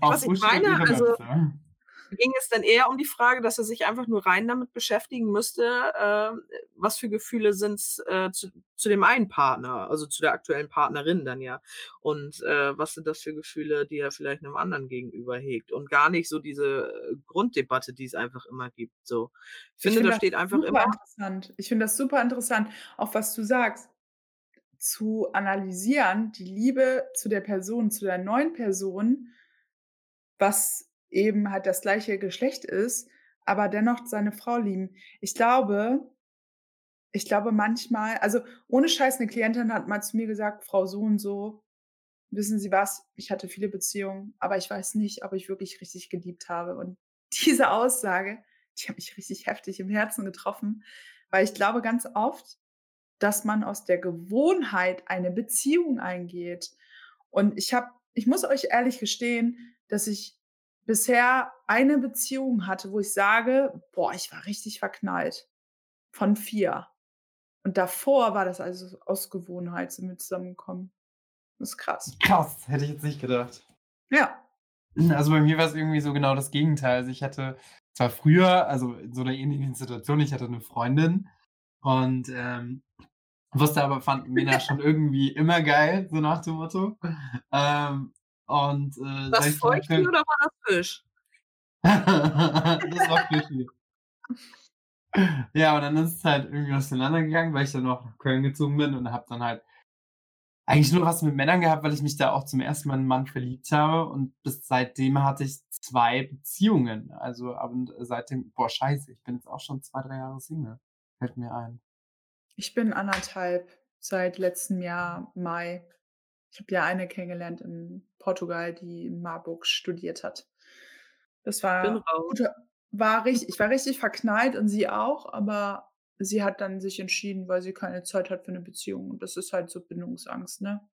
was ich meine? Also Edelmetze. Ging es dann eher um die Frage, dass er sich einfach nur rein damit beschäftigen müsste, äh, was für Gefühle sind es äh, zu, zu dem einen Partner, also zu der aktuellen Partnerin dann ja. Und äh, was sind das für Gefühle, die er vielleicht einem anderen gegenüber hegt. Und gar nicht so diese äh, Grunddebatte, die es einfach immer gibt. So. Ich finde, find da steht einfach immer. interessant. Ich finde das super interessant, auch was du sagst, zu analysieren, die Liebe zu der Person, zu der neuen Person, was eben halt das gleiche Geschlecht ist, aber dennoch seine Frau lieben. Ich glaube, ich glaube manchmal, also ohne Scheiß, eine Klientin hat mal zu mir gesagt, Frau so und so, wissen Sie was, ich hatte viele Beziehungen, aber ich weiß nicht, ob ich wirklich richtig geliebt habe. Und diese Aussage, die hat mich richtig heftig im Herzen getroffen, weil ich glaube ganz oft, dass man aus der Gewohnheit eine Beziehung eingeht. Und ich habe, ich muss euch ehrlich gestehen, dass ich bisher eine Beziehung hatte, wo ich sage, boah, ich war richtig verknallt. Von vier. Und davor war das also aus Gewohnheit sind wir zusammengekommen. Das ist krass. Krass, hätte ich jetzt nicht gedacht. Ja. Also bei mir war es irgendwie so genau das Gegenteil. Also ich hatte zwar früher, also in so einer ähnlichen Situation, ich hatte eine Freundin und ähm, wusste aber, fand Männer schon irgendwie immer geil, so nach dem Motto. Ähm, und äh, Feuchte mal, oder war das Fisch? das war Fischi. Ja, und dann ist es halt irgendwie auseinandergegangen, weil ich dann noch nach Köln gezogen bin und habe dann halt eigentlich nur was mit Männern gehabt, weil ich mich da auch zum ersten Mal in einen Mann verliebt habe und bis seitdem hatte ich zwei Beziehungen. Also und seitdem, boah, scheiße, ich bin jetzt auch schon zwei, drei Jahre Single. Fällt mir ein. Ich bin anderthalb seit letztem Jahr Mai. Ich habe ja eine kennengelernt in Portugal, die in Marburg studiert hat. Das war guter, war richtig ich war richtig verknallt und sie auch, aber sie hat dann sich entschieden, weil sie keine Zeit hat für 'ne Beziehung und das ist halt so Bindungsangst, ne?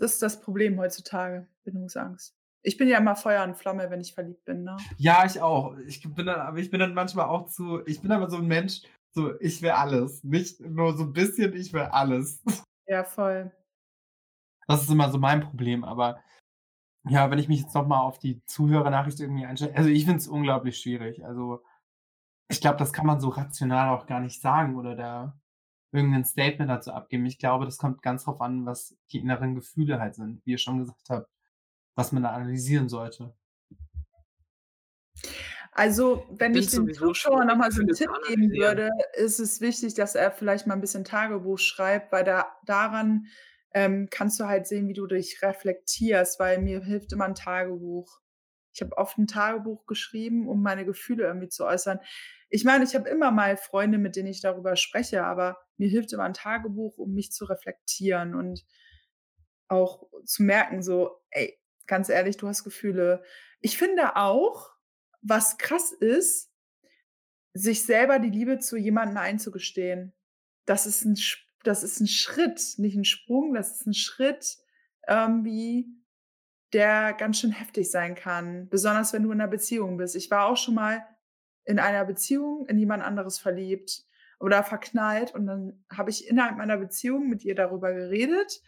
Das ist das Problem heutzutage, Bindungsangst. Ich bin ja immer Feuer und Flamme, wenn ich verliebt bin, ne? Ja, ich auch. Ich bin dann aber ich bin dann manchmal auch zu ich bin aber so 'n Mensch, so ich will alles. Nicht nur so 'n bisschen, ich will alles. Ja, voll. Das ist immer so mein Problem, aber ja, wenn ich mich jetzt noch mal auf die Zuhörernachricht irgendwie einstelle also, ich finde es unglaublich schwierig. Also, ich glaube, das kann man so rational auch gar nicht sagen oder da irgend 'nen Statement dazu abgeben. Ich glaube, das kommt ganz drauf an, was die inneren Gefühle halt sind, wie ihr schon gesagt habt, was man da analysieren sollte. Also, wenn Bin ich dem sowieso Zuschauer noch schwierig, mal so 'n Gefühle zu Tipp geben würde, ist es wichtig, dass er vielleicht mal 'n bisschen Tagebuch schreibt, weil da daran, ähm, kannst du halt sehen, wie du dich reflektierst, weil mir hilft immer 'n Tagebuch. Ich habe oft 'n Tagebuch geschrieben, um meine Gefühle irgendwie zu äußern. Ich meine, ich habe immer mal Freunde, mit denen ich darüber spreche, aber mir hilft immer 'n Tagebuch, um mich zu reflektieren und auch zu merken so: „Ey, ganz ehrlich, du hast Gefühle.“ Ich finde auch, was krass ist sich selber die Liebe zu jemandem einzugestehen. Das ist 'n Sch das ist 'n Schritt, nicht 'n Sprung, das ist 'n Schritt, irgendwie, der ganz schön heftig sein kann, besonders wenn du in 'ner Beziehung bist. Ich war auch schon mal in einer Beziehung in jemand anderes verliebt oder verknallt und dann habe ich innerhalb meiner Beziehung mit ihr darüber geredet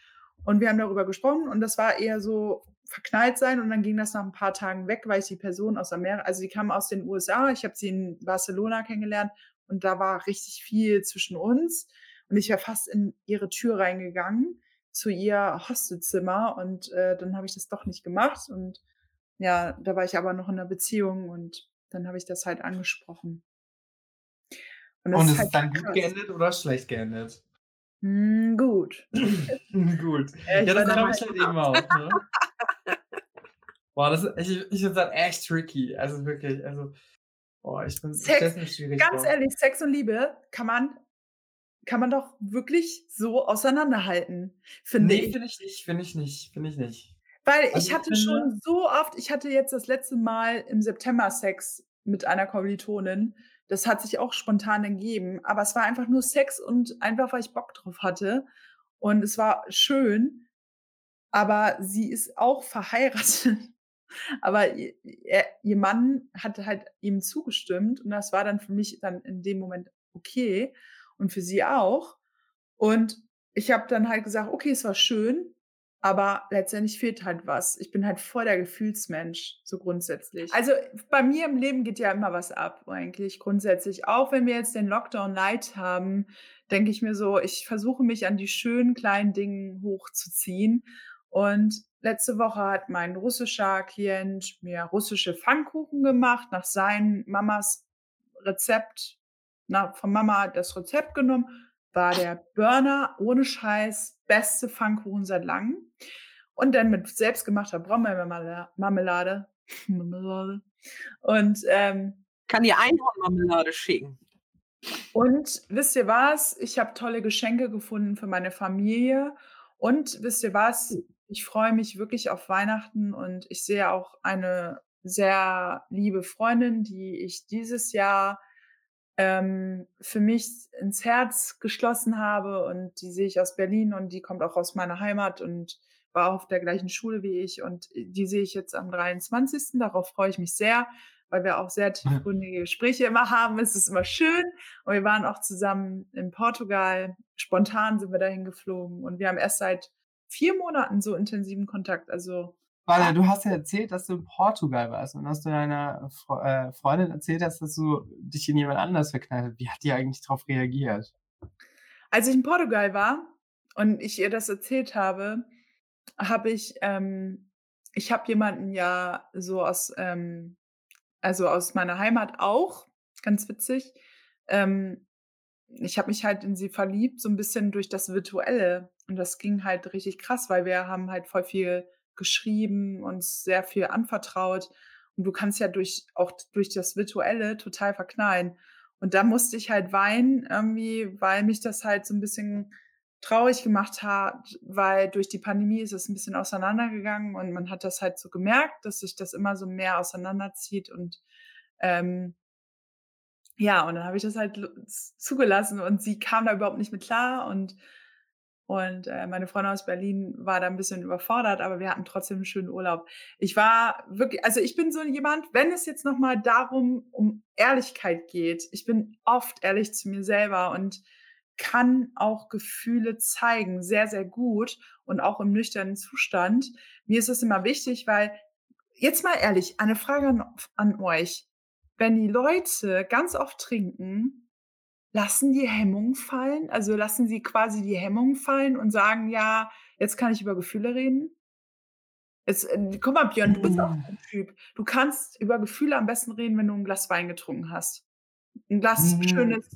und wir haben darüber gesprochen und das war eher so verknallt sein und dann ging das nach 'n paar Tagen weg, weil ich die Person aus Amer also, die kam aus den USA, ich habe sie in Barcelona kennengelernt und da war richtig viel zwischen uns und ich wäre fast in ihre Tür reingegangen, zu ihr Hostelzimmer und, äh, dann habe ich das doch nicht gemacht und ja, da war ich aber noch in 'ner Beziehung und dann habe ich das halt angesprochen. Und das Und ist ist halt dann schon gut krass. geendet oder schlecht geendet? Hm, gut. Gut. Ja, ich Ja, das dann glaube halt ich halt eben auch, ne? Boah, das ist ich ich finde halt echt tricky. Also, wirklich, also, boah, ich bin ich stelle Sex es mir schwierig ganz vor. ehrlich, Sex und Liebe kann man kann man doch wirklich so auseinanderhalten, finde Ne, ich. finde ich nicht, finde ich nicht, finde ich nicht. Weil Also, ich ich hatte finde schon so oft ich hatte jetzt das letzte Mal im September Sex mit einer Kommilitonin. Das hat sich auch spontan ergeben, aber es war einfach nur Sex und einfach, weil ich Bock drauf hatte und es war schön, aber sie ist auch verheiratet, aber i er ihr Mann hatte halt ihm zugestimmt und das war dann für mich dann in dem Moment okay und für sie auch. Und ich habe dann halt gesagt: „Okay, es war schön, aber letztendlich fehlt halt was.“ Ich bin halt voll der Gefühlsmensch, so grundsätzlich. Also, bei mir im Leben geht ja immer was ab eigentlich grundsätzlich. Auch wenn wir jetzt den Lockdown light haben, denke ich mir so, ich versuche mich an die schönen kleinen Dingen hochzuziehen. Und letzte Woche hat mein russischer Klient mir russische Pfannkuchen gemacht nach seinen Mamas Rezept. Na, von Mama das Rezept genommen, war der Burner, ohne Scheiß, beste Pfannkuchen seit Langem. Und dann mit selbstgemachter Brombeermarmela Marmelade Marmelade und, ähm Kann dir Einhornmarmelade schicken. Und wisst ihr was? Ich habe tolle Geschenke gefunden für meine Familie und wisst ihr was? Ich freue mich wirklich auf Weihnachten und ich sehe auch eine sehr liebe Freundin, die ich dieses Jahr, ähm, für mich ins Herz geschlossen habe und die sehe ich aus Berlin und die kommt auch aus meiner Heimat und war auf der gleichen Schule wie ich und, äh, die sehe ich jetzt am 23. Darauf freue ich mich sehr, weil wir auch sehr tiefgründige Gespräche immer haben. Es ist immer schön und wir waren auch zusammen in Portugal. Spontan sind wir dahin geflogen und wir haben erst seit 4 Monaten so intensiven Kontakt. Also Warte, du hast ja erzählt, dass du in Portugal warst und dass du deiner Fre äh, Freundin erzählt hast, dass du dich in jemand anders verknallt hast. Wie hat die eigentlich drauf reagiert? Als ich in Portugal war und ich ihr das erzählt habe, habe ich ähm, ich habe jemanden ja so aus ähm, also, aus meiner Heimat auch, ganz witzig. Ähm, ich habe mich halt in sie verliebt, so 'n bisschen durch das Virtuelle und das ging halt richtig krass, weil wir haben halt voll viel geschrieben, uns sehr viel anvertraut und du kannst ja durch auch durch das Virtuelle total verknallen. Und da musste ich halt weinen irgendwie, weil mich das halt so 'n bisschen traurig gemacht hat, weil durch die Pandemie ist es 'n bisschen auseinandergegangen und man hat das halt so gemerkt, dass sich das immer so mehr auseinanderzieht und Ähm, ja, und dann habe ich das halt zugelassen und sie kam da überhaupt nicht mit klar und und äh, meine Freundin aus Berlin war da ein bisschen überfordert, aber wir hatten trotzdem einen schönen Urlaub. Ich war wirklich, also ich bin so jemand, wenn es jetzt noch mal darum um Ehrlichkeit geht, ich bin oft ehrlich zu mir selber und kann auch Gefühle zeigen, sehr, sehr gut und auch im nüchternen Zustand. Mir ist das immer wichtig, weil jetzt mal ehrlich, eine Frage an, an euch. Wenn die Leute ganz oft trinken, Lassen die Hemmungen fallen? Also, lassen sie quasi die Hemmungen fallen und sagen: „Ja, jetzt kann ich über Gefühle reden?“ Jetzt, äh, guck mal, Björn, du bist auch Hm. so 'n Typ. Du kannst über Gefühle am besten reden, wenn du 'n Glas Wein getrunken hast. 'N Glas Hm, schönes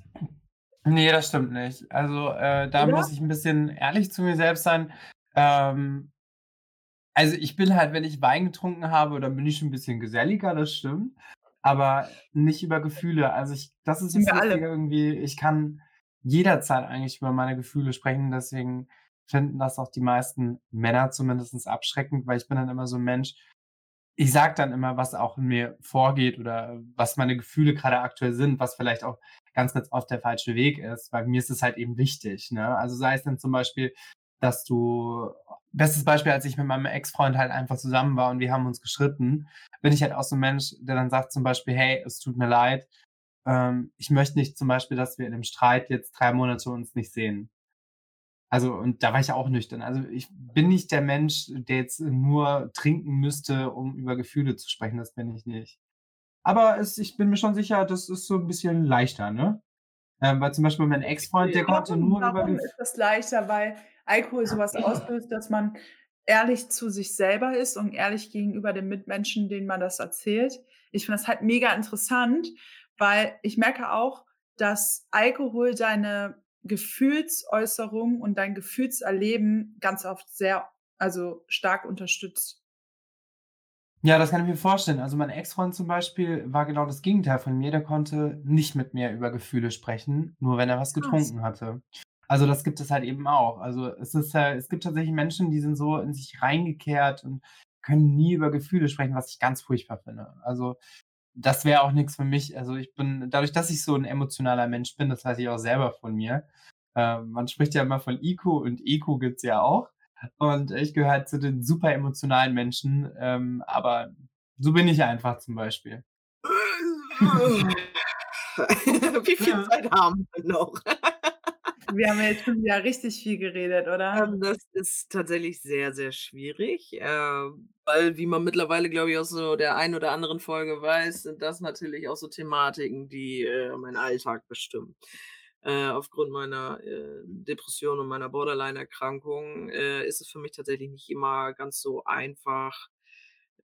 ne, das stimmt nicht. Also, äh, da oder? muss ich 'n bisschen ehrlich zu mir selbst sein. Ähm, also, ich bin halt wenn ich Wein getrunken habe, dann bin ich schon 'n bisschen geselliger, das stimmt, aber nicht über Gefühle. Also, ich das ist wir alle. Irgendwie, ich kann jederzeit eigentlich über meine Gefühle sprechen, deswegen finden das auch die meisten Männer zumindest abschreckend, weil ich bin dann immer so 'n Mensch ich sage dann immer, was auch in mir vorgeht oder was meine Gefühle grade aktuell sind, was vielleicht auch ganz, ganz oft der falsche Weg ist, weil mir ist es halt eben wichtig, ne? Also, sei es dann zum Beispiel, dass du bestes Beispiel, als ich mit meinem Ex-Freund halt einfach zusammen war und wir haben uns gestritten, bin ich halt auch so 'n Mensch, der dann sagt zum Beispiel: „Hey, es tut mir leid, ähm, ich möchte nicht zum Beispiel, dass wir in 'nem Streit jetzt 3 Monate uns nicht sehen.“ Also, und da war ich auch nüchtern. Also, ich bin nicht der Mensch, der jetzt nur trinken müsste, um über Gefühle zu sprechen, das bin ich nicht. Aber es ich bin mir schon sicher, das ist so 'n bisschen leichter, ne? Ähm, weil zum Beispiel mein Ex-Freund, der konnte Warum nur über warum ist das leichter? Weil Alkohol so was auslöst, dass man ehrlich zu sich selber ist und ehrlich gegenüber den Mitmenschen, denen man das erzählt. Ich finde das halt mega interessant, weil ich merke auch, dass Alkohol deine Gefühlsäußerung und dein Gefühlserleben ganz oft sehr also, stark unterstützt. Ja, das kann ich mir vorstellen. Also, mein Ex-Freund zum Beispiel war genau das Gegenteil von mir. Der konnte nicht mit mir über Gefühle sprechen, nur wenn er was getrunken hatte. Also, das gibt es halt eben auch. Also, es ist äh, es gibt tatsächlich Menschen, die sind so in sich reingekehrt und können nie über Gefühle sprechen, was ich ganz furchtbar finde. Also, das wäre auch nix für mich. Also, ich bin dadurch, dass ich so 'n emotionaler Mensch bin, das weiß ich auch selber von mir. Ähm, man spricht ja immer von IQ und EQ gibt's ja auch. Und ich gehöre halt zu den super emotionalen Menschen, ähm, aber so bin ich einfach zum Beispiel. Wie viel Zeit haben wir noch? Wir haben ja jetzt schon wieder richtig viel geredet, oder? Ähm, das ist tatsächlich sehr, sehr schwierig, ähm, weil wie man mittlerweile, glaube ich, aus so der einen oder anderen Folge weiß, sind das natürlich auch so Thematiken, die, äh, meinen Alltag bestimmen. Äh, aufgrund meiner, äh, Depression und meiner Borderline-Erkrankung, ist es für mich tatsächlich nicht immer ganz so einfach,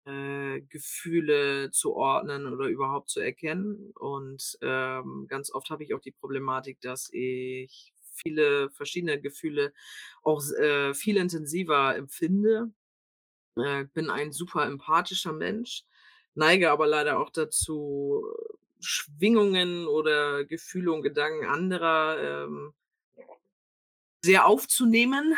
äh, Gefühle zu ordnen oder überhaupt zu erkennen. Und, ähm, ganz oft habe ich auch die Problematik, dass ich viele verschiedene Gefühle auch äh, viel intensiver empfinde. Äh, bin ein super empathischer Mensch, neige aber leider auch dazu, Schwingungen oder Gefühle und Gedanken anderer, ähm sehr aufzunehmen,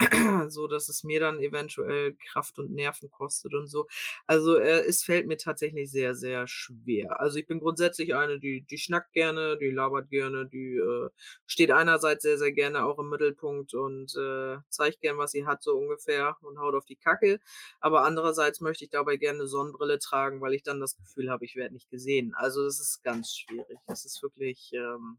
sodass es mir dann eventuell Kraft und Nerven kostet und so. Also, äh, es fällt mir tatsächlich sehr, sehr schwer. Also, ich bin grundsätzlich eine, die die schnackt gerne, die labert gerne, die, äh, steht einerseits sehr, sehr gerne auch im Mittelpunkt und, äh, zeigt gern, was sie hat, so ungefähr und haut auf die Kacke. Aber andererseits möchte ich dabei gerne 'ne Sonnenbrille tragen, weil ich dann das Gefühl habe, ich werde nicht gesehen. Also, das ist ganz schwierig. Das ist wirklich, ähm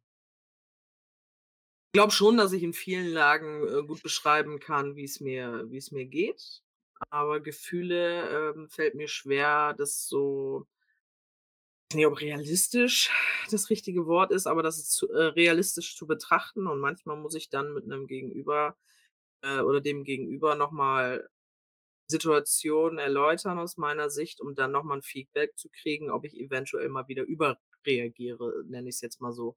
glaube schon, dass ich in vielen Lagen, äh, gut beschreiben kann, wie's mir wie's mir geht. Aber Gefühle, ähm, fällt mir schwer, das so weiß nicht, ob realistisch das richtige Wort ist, aber das ist zu äh, realistisch zu betrachten und manchmal muss ich dann mit 'nem Gegenüber, äh, oder dem Gegenüber noch mal Situationen erläutern aus meiner Sicht, um dann noch mal 'n Feedback zu kriegen, ob ich eventuell mal wieder überreagiere, nenne ich's jetzt mal so.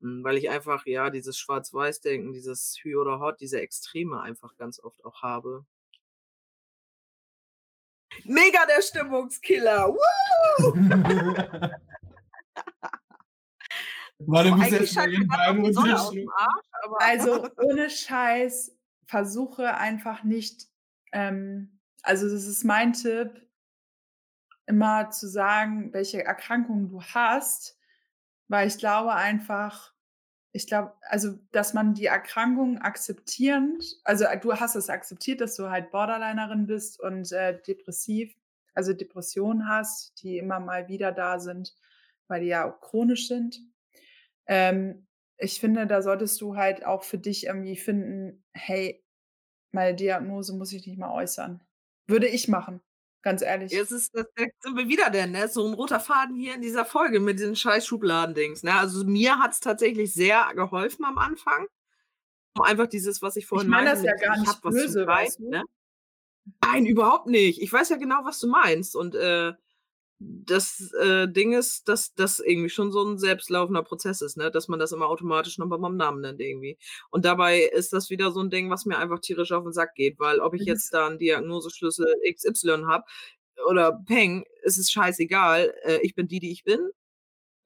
Hm, weil ich einfach, ja, dieses Schwarz-Weiß-Denken, dieses Hü oder Hott, diese Extreme einfach ganz oft auch habe. Mega der Stimmungskiller. Woo! Boah, du musst erst mal den aus'm Arsch, aber Also, ohne Scheiß, versuche einfach nicht ähm, also, das ist mein Tipp immer zu sagen, welche Erkrankungen du hast, weil ich glaube einfach, ich glaube, also, dass man die Erkrankung akzeptierend, also du hast es akzeptiert, dass du halt Borderlinerin bist und äh, depressiv, also Depressionen hast, die immer mal wieder da sind, weil die ja auch chronisch sind. Ähm, ich finde, da solltest du halt auch für dich irgendwie finden, hey, meine Diagnose muss ich nicht mal äußern. Würde ich machen, ganz ehrlich. Jetzt ist das, da sind wir wieder denn, ne? So ein roter Faden hier in dieser Folge mit diesen scheiß Schubladendings. Ne? Also mir hat es tatsächlich sehr geholfen am Anfang. Einfach dieses, was ich vorhin ich meine meinte, das ja gar ich nicht hab was böse, zu leiden, weißt du? ne? Nein, überhaupt nicht. Ich weiß ja genau, was du meinst. Und äh, das äh, Ding ist, dass das irgendwie schon so ein selbstlaufender Prozess ist, ne? Dass man das immer automatisch nochmal beim Namen nennt irgendwie. Und dabei ist das wieder so ein Ding, was mir einfach tierisch auf den Sack geht, weil ob ich Das jetzt da einen Diagnoseschlüssel XY habe oder Peng, es ist scheißegal. Äh, ich bin die, die ich bin.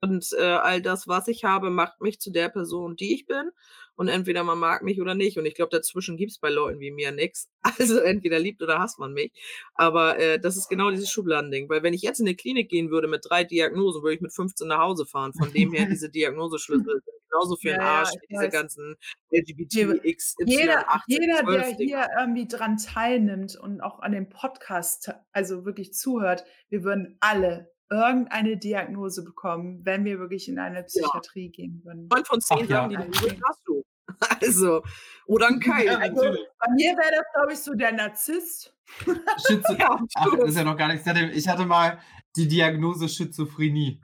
Und äh, all das, was ich habe, macht mich zu der Person, die ich bin. Und entweder man mag mich oder nicht. Und ich glaube, dazwischen gibt's bei Leuten wie mir nix. Also entweder liebt oder hasst man mich. Aber äh, das ist genau dieses Schubladending. Weil wenn ich jetzt in eine Klinik gehen würde mit drei Diagnosen, würde ich mit 15 nach Hause fahren. Von dem her, diese Diagnoseschlüssel sind genauso für den Ja, Arsch wie diese weiß. ganzen Jeder, LGBT, 18, jeder, 12 der hier irgendwie dran teilnimmt und auch an dem Podcast, also wirklich zuhört, wir würden alle irgendeine Diagnose bekommen, wenn wir wirklich in eine Ja. Psychiatrie gehen würden. Neun von zehn Ach ja. Die übrig hast du. Also, oder ein Keil. Ja, Also bei mir wäre das, glaube ich, so der Narzisst. Schütze. Ja, Ach, das ist ja noch gar nichts. Ich hatte, mal die Diagnose Schizophrenie.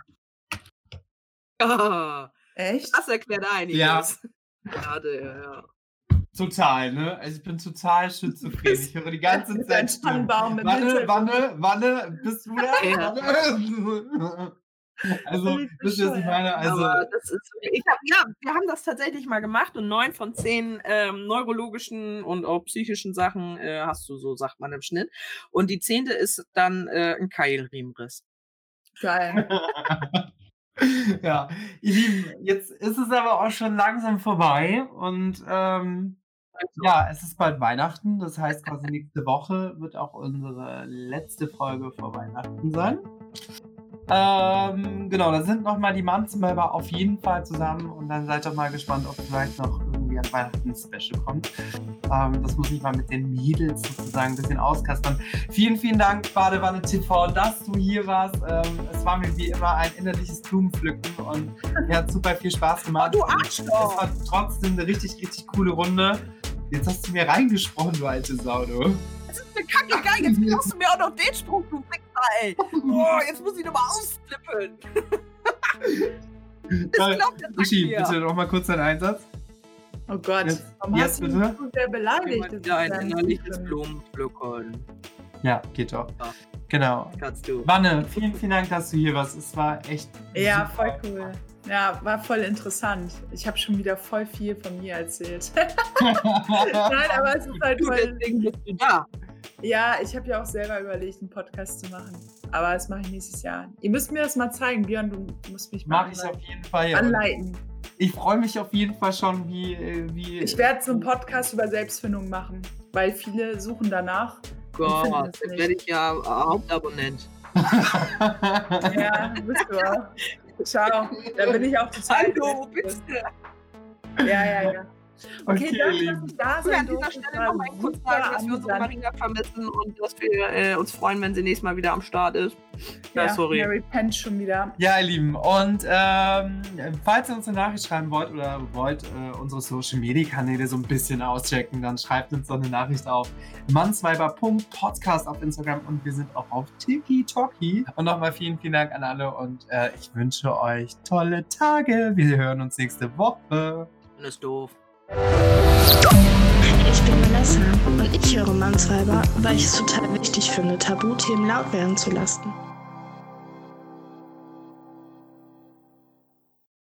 Ah, Echt? das erklärt einiges. Ja. Ja, ja. Total, ne? Also ich bin total schizophren. Ich höre die ganze Zeit Stimmen. Wanne, wanne, wanne, bist du da? Ja. Also, wisst ihr, was ich meine? Also, Aber das ist, ich hab, ja, wir haben das tatsächlich mal gemacht und neun von zehn ähm, neurologischen und auch psychischen Sachen äh, hast du, so sagt man im Schnitt. Und die zehnte ist dann äh, ein Keilriemenriss. Geil. ja, ihr Lieben, jetzt ist es aber auch schon langsam vorbei und ähm, ja, es ist bald Weihnachten. Das heißt, quasi nächste Woche wird auch unsere letzte Folge vor Weihnachten sein. Ähm, genau, da sind nochmal die Manzenweiber auf jeden Fall zusammen und dann seid doch mal gespannt, ob vielleicht noch irgendwie ein Special kommt. Ähm, das muss ich mal mit den Mädels sozusagen ein bisschen auskaspern. Vielen, vielen Dank, Badewanne TV, dass du hier warst. Ähm, es war mir wie immer ein innerliches Blumenpflücken und mir hat super viel Spaß gemacht. Oh, du Arschloch! Es war trotzdem eine richtig, richtig coole Runde. Jetzt hast du mir reingesprochen, du alte Sau, du. Das ist eine kacke geil. Jetzt machst du mir auch noch den Spruch, du Wichser, ey. Boah, jetzt muss ich nochmal ausflippen. Das glaubt der Uschi, hier. bitte noch mal kurz deinen Einsatz. Oh Gott. Jetzt- Warum jetzt hast du mich bitte? so sehr beleidigt? Ist ein ja innerliches. Blumenpflücken. Ja, geht doch. Ja. Genau. Kannst du. Wanne, vielen, vielen Dank, dass du hier warst. Es war echt. Ja, voll cool. Ja, war voll interessant. Ich habe schon wieder voll viel von mir erzählt. Nein, aber es ist halt Du, voll. deswegen bist du da. Ja, ich habe ja auch selber überlegt, einen Podcast zu machen. Aber das mache ich nächstes Jahr. Ihr müsst mir das mal zeigen, Björn. Du musst mich mal Mach ich auf jeden Fall. anleiten. Ich freue mich auf jeden Fall schon, wie. äh, wie Ich werde so einen Podcast über Selbstfindung machen, weil viele suchen danach. Gott, nicht. werde ich ja Hauptabonnent. Ja, bist du auch. Ciao. Da bin ich auch total. Hallo, bitte. Ja, ja, ja. Okay, Okay, danke, Lieben. dass ich da Ja, sein an dieser durfte. Stelle noch mal kurz sagen, dass wir unsere Marina vermissen und dass wir äh, uns freuen, wenn sie nächstes Mal wieder am Start ist. Ja, sorry. Mary pennt schon wieder. Ja, ihr Lieben, und ähm, falls ihr uns eine Nachricht schreiben wollt oder wollt äh, unsere Social Media Kanäle so ein bisschen auschecken, dann schreibt uns doch eine Nachricht auf mannsweiber.podcast auf Instagram und wir sind auch auf TikToki. Und nochmal vielen, vielen Dank an alle und äh, ich wünsche euch tolle Tage. Wir hören uns nächste Woche. Das ist doof. Ich bin Vanessa und ich höre Mannsweiber, weil ich es total wichtig finde, Tabuthemen laut werden zu lassen.